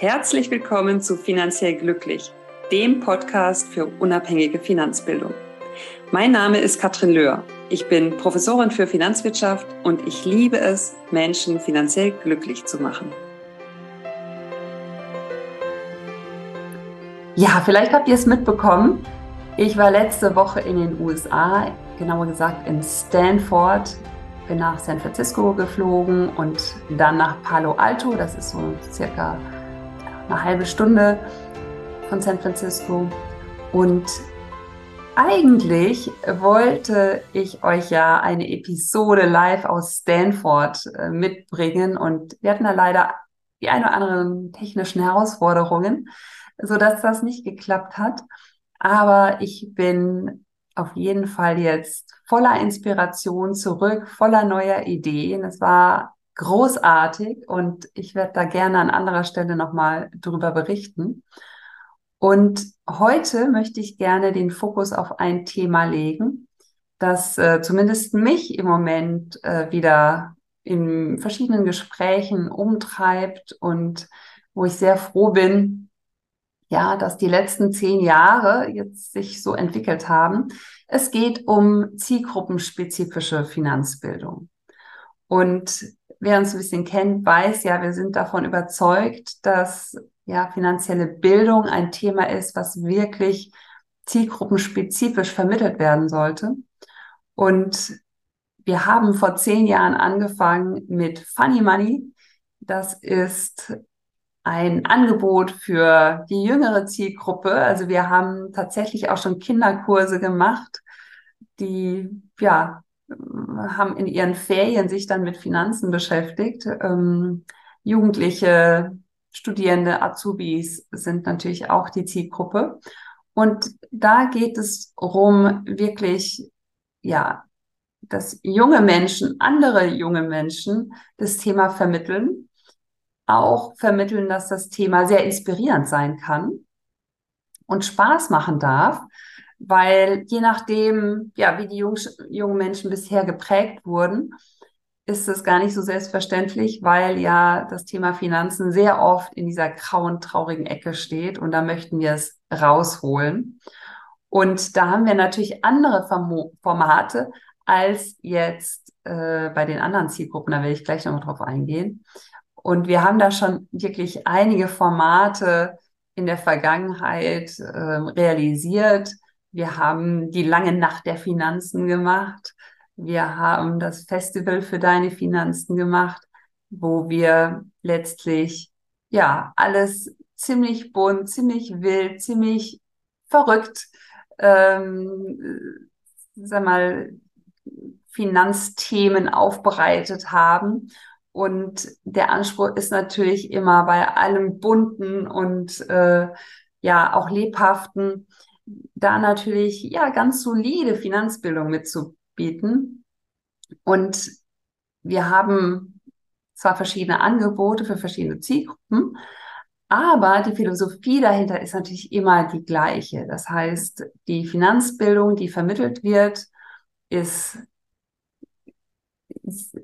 Herzlich willkommen zu Finanziell Glücklich, dem Podcast für unabhängige Finanzbildung. Mein Name ist Katrin Löhr. Ich bin Professorin für Finanzwirtschaft und ich liebe es, Menschen finanziell glücklich zu machen. Ja, vielleicht habt ihr es mitbekommen. Ich war letzte Woche in den USA, genauer gesagt in Stanford, bin nach San Francisco geflogen und dann nach Palo Alto. Das ist so circa eine halbe Stunde von San Francisco. Und eigentlich wollte ich euch ja eine Episode live aus Stanford äh, mitbringen und wir hatten da leider die ein oder anderen technischen Herausforderungen, so dass das nicht geklappt hat. Aber ich bin auf jeden Fall jetzt voller Inspiration zurück, voller neuer Ideen. Es war großartig und ich werde da gerne an anderer Stelle nochmal drüber berichten. Und heute möchte ich gerne den Fokus auf ein Thema legen, das äh, zumindest mich im Moment äh, wieder in verschiedenen Gesprächen umtreibt und wo ich sehr froh bin, ja, dass die letzten zehn Jahre jetzt sich so entwickelt haben. Es geht um zielgruppenspezifische Finanzbildung. Und wer uns ein bisschen kennt, weiß ja, wir sind davon überzeugt, dass ja finanzielle Bildung ein Thema ist, was wirklich zielgruppenspezifisch vermittelt werden sollte. Und wir haben vor zehn Jahren angefangen mit Funny Money. Das ist ein Angebot für die jüngere Zielgruppe. Also wir haben tatsächlich auch schon Kinderkurse gemacht, die ja haben in ihren Ferien sich dann mit Finanzen beschäftigt. Ähm, Jugendliche, Studierende, Azubis sind natürlich auch die Zielgruppe. Und da geht es darum, wirklich, ja, dass junge Menschen, andere junge Menschen das Thema vermitteln, auch vermitteln, dass das Thema sehr inspirierend sein kann und Spaß machen darf weil je nachdem, ja, wie die Jungs, jungen Menschen bisher geprägt wurden, ist es gar nicht so selbstverständlich, weil ja das Thema Finanzen sehr oft in dieser grauen, traurigen Ecke steht und da möchten wir es rausholen. Und da haben wir natürlich andere Formate als jetzt äh, bei den anderen Zielgruppen, da werde ich gleich nochmal drauf eingehen. Und wir haben da schon wirklich einige Formate in der Vergangenheit äh, realisiert, wir haben die lange Nacht der Finanzen gemacht. Wir haben das Festival für deine Finanzen gemacht, wo wir letztlich ja alles ziemlich bunt, ziemlich wild, ziemlich verrückt, ähm, sag mal, Finanzthemen aufbereitet haben. Und der Anspruch ist natürlich immer bei allem bunten und äh, ja auch lebhaften da natürlich ja ganz solide Finanzbildung mitzubieten. Und wir haben zwar verschiedene Angebote für verschiedene Zielgruppen, aber die Philosophie dahinter ist natürlich immer die gleiche. Das heißt, die Finanzbildung, die vermittelt wird, ist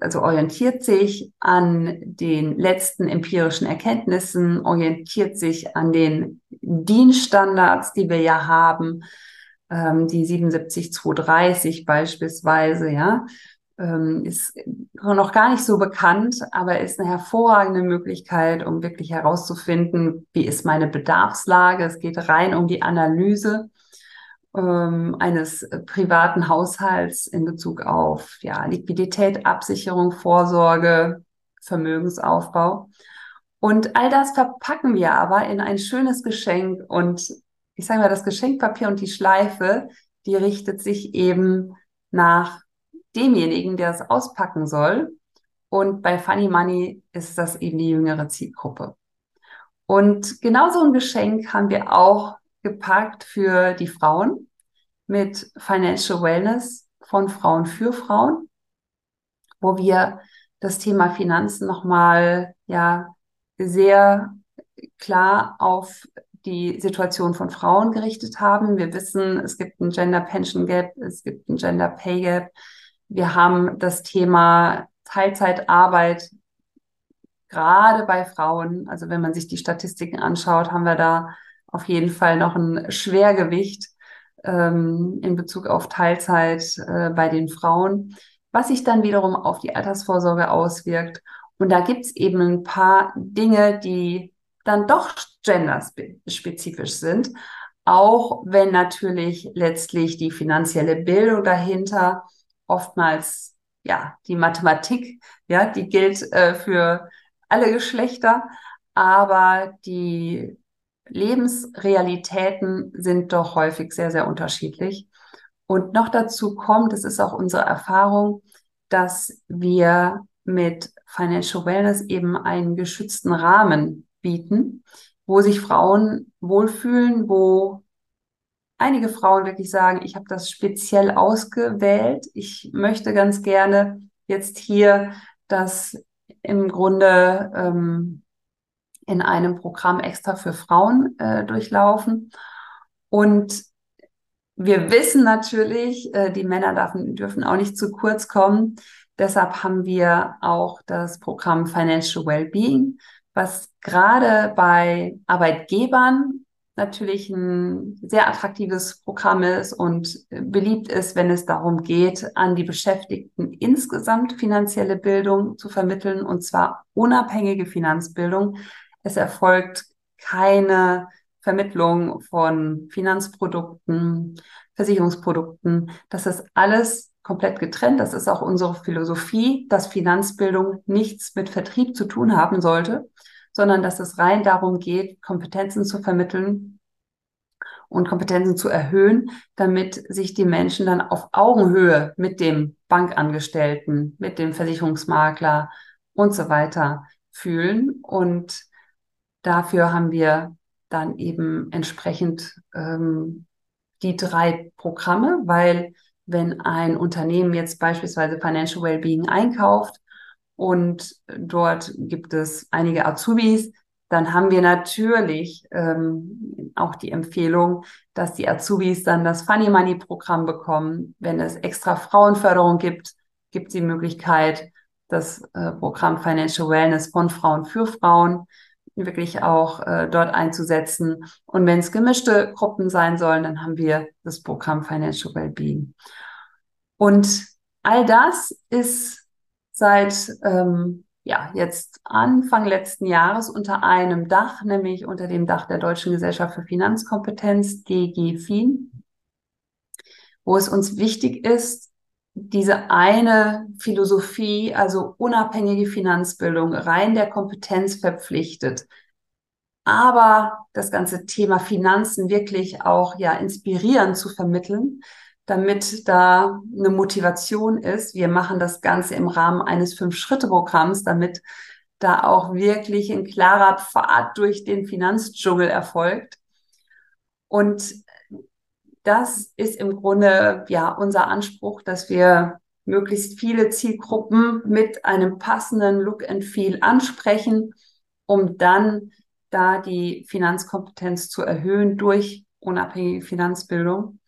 also orientiert sich an den letzten empirischen Erkenntnissen, orientiert sich an den DIN-Standards, die wir ja haben, ähm, die 77230 beispielsweise, ja, ähm, ist noch gar nicht so bekannt, aber ist eine hervorragende Möglichkeit, um wirklich herauszufinden, wie ist meine Bedarfslage. Es geht rein um die Analyse ähm, eines privaten Haushalts in Bezug auf ja, Liquidität, Absicherung, Vorsorge, Vermögensaufbau. Und all das verpacken wir aber in ein schönes Geschenk. Und ich sage mal, das Geschenkpapier und die Schleife, die richtet sich eben nach demjenigen, der es auspacken soll. Und bei Funny Money ist das eben die jüngere Zielgruppe. Und genauso ein Geschenk haben wir auch gepackt für die Frauen mit Financial Wellness von Frauen für Frauen, wo wir das Thema Finanzen nochmal ja sehr klar auf die Situation von Frauen gerichtet haben. Wir wissen, es gibt ein Gender Pension Gap, es gibt ein Gender Pay Gap. Wir haben das Thema Teilzeitarbeit gerade bei Frauen, also wenn man sich die Statistiken anschaut, haben wir da auf jeden Fall noch ein Schwergewicht ähm, in Bezug auf Teilzeit äh, bei den Frauen, was sich dann wiederum auf die Altersvorsorge auswirkt. Und da gibt es eben ein paar Dinge, die dann doch genderspezifisch sind, auch wenn natürlich letztlich die finanzielle Bildung dahinter oftmals ja die Mathematik, ja, die gilt äh, für alle Geschlechter, aber die Lebensrealitäten sind doch häufig sehr, sehr unterschiedlich. Und noch dazu kommt, es ist auch unsere Erfahrung, dass wir mit Financial Wellness eben einen geschützten Rahmen bieten, wo sich Frauen wohlfühlen, wo einige Frauen wirklich sagen, ich habe das speziell ausgewählt. Ich möchte ganz gerne jetzt hier das im Grunde ähm, in einem Programm extra für Frauen äh, durchlaufen. Und wir wissen natürlich, äh, die Männer dürfen, dürfen auch nicht zu kurz kommen. Deshalb haben wir auch das Programm Financial Wellbeing, was gerade bei Arbeitgebern natürlich ein sehr attraktives Programm ist und beliebt ist, wenn es darum geht, an die Beschäftigten insgesamt finanzielle Bildung zu vermitteln, und zwar unabhängige Finanzbildung. Es erfolgt keine Vermittlung von Finanzprodukten, Versicherungsprodukten. Das ist alles komplett getrennt. Das ist auch unsere Philosophie, dass Finanzbildung nichts mit Vertrieb zu tun haben sollte, sondern dass es rein darum geht, Kompetenzen zu vermitteln und Kompetenzen zu erhöhen, damit sich die Menschen dann auf Augenhöhe mit dem Bankangestellten, mit dem Versicherungsmakler und so weiter fühlen. Und dafür haben wir dann eben entsprechend ähm, die drei Programme, weil wenn ein Unternehmen jetzt beispielsweise Financial Wellbeing einkauft, und dort gibt es einige Azubis. Dann haben wir natürlich ähm, auch die Empfehlung, dass die Azubis dann das Funny Money Programm bekommen. Wenn es extra Frauenförderung gibt, gibt es die Möglichkeit, das äh, Programm Financial Wellness von Frauen für Frauen wirklich auch äh, dort einzusetzen. Und wenn es gemischte Gruppen sein sollen, dann haben wir das Programm Financial Wellbeing. Und all das ist seit ähm, ja, jetzt Anfang letzten Jahres unter einem Dach, nämlich unter dem Dach der Deutschen Gesellschaft für Finanzkompetenz, DGFIN, wo es uns wichtig ist, diese eine Philosophie, also unabhängige Finanzbildung, rein der Kompetenz verpflichtet, aber das ganze Thema Finanzen wirklich auch ja inspirierend zu vermitteln, damit da eine Motivation ist. Wir machen das Ganze im Rahmen eines Fünf-Schritte-Programms, damit da auch wirklich ein klarer Pfad durch den Finanzdschungel erfolgt. Und das ist im Grunde ja unser Anspruch, dass wir möglichst viele Zielgruppen mit einem passenden Look and Feel ansprechen, um dann da die Finanzkompetenz zu erhöhen durch unabhängige Finanzbildung.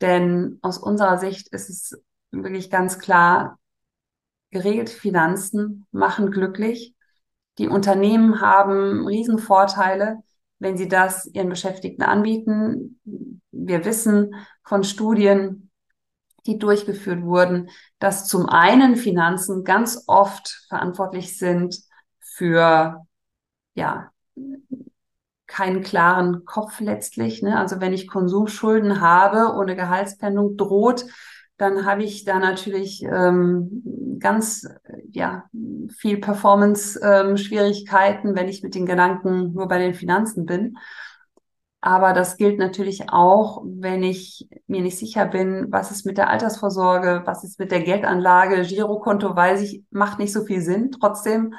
Denn aus unserer Sicht ist es wirklich ganz klar, geregelte Finanzen machen glücklich. Die Unternehmen haben Riesenvorteile, wenn sie das ihren Beschäftigten anbieten. Wir wissen von Studien, die durchgeführt wurden, dass zum einen Finanzen ganz oft verantwortlich sind für ja, keinen klaren Kopf letztlich. Ne? Also wenn ich Konsumschulden habe, ohne Gehaltspendung droht, dann habe ich da natürlich ähm, ganz ja viel Performance-Schwierigkeiten, ähm, wenn ich mit den Gedanken nur bei den Finanzen bin. Aber das gilt natürlich auch, wenn ich mir nicht sicher bin, was ist mit der Altersvorsorge, was ist mit der Geldanlage, Girokonto, weiß ich, macht nicht so viel Sinn. Trotzdem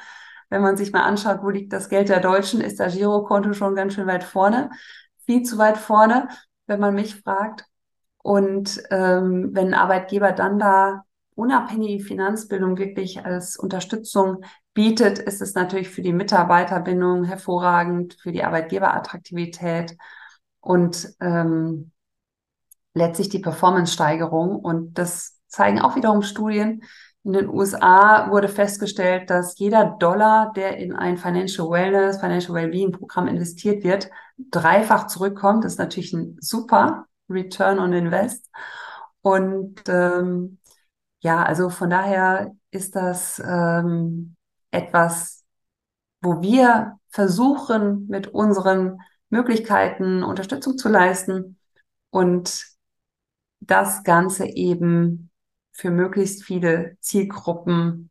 wenn man sich mal anschaut, wo liegt das Geld der Deutschen, ist das Girokonto schon ganz schön weit vorne, viel zu weit vorne, wenn man mich fragt. Und ähm, wenn Arbeitgeber dann da unabhängige Finanzbildung wirklich als Unterstützung bietet, ist es natürlich für die Mitarbeiterbindung hervorragend, für die Arbeitgeberattraktivität und ähm, letztlich die Performance-Steigerung. Und das zeigen auch wiederum Studien, In den USA wurde festgestellt, dass jeder Dollar, der in ein Financial Wellness, Financial Wellbeing Programm investiert wird, dreifach zurückkommt. Das ist natürlich ein super Return on Invest. Und ähm, ja, also von daher ist das ähm, etwas, wo wir versuchen, mit unseren Möglichkeiten Unterstützung zu leisten und das Ganze eben für möglichst viele Zielgruppen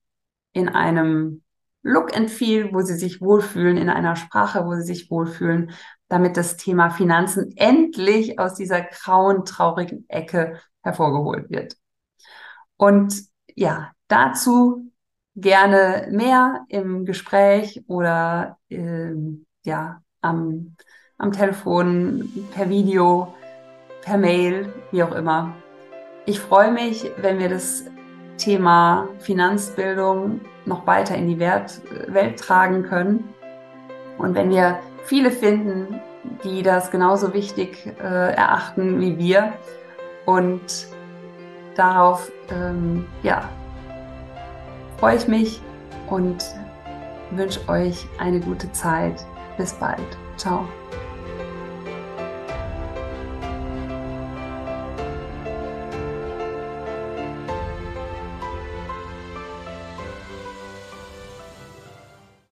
in einem Look and Feel, wo sie sich wohlfühlen, in einer Sprache, wo sie sich wohlfühlen, damit das Thema Finanzen endlich aus dieser grauen, traurigen Ecke hervorgeholt wird. Und ja, dazu gerne mehr im Gespräch oder äh, ja, am, am Telefon, per Video, per Mail, wie auch immer. Ich freue mich, wenn wir das Thema Finanzbildung noch weiter in die Welt, tragen können und wenn wir viele finden, die das genauso wichtig äh, erachten wie wir und darauf ähm, ja, freue ich mich und wünsche euch eine gute Zeit. Bis bald. Ciao.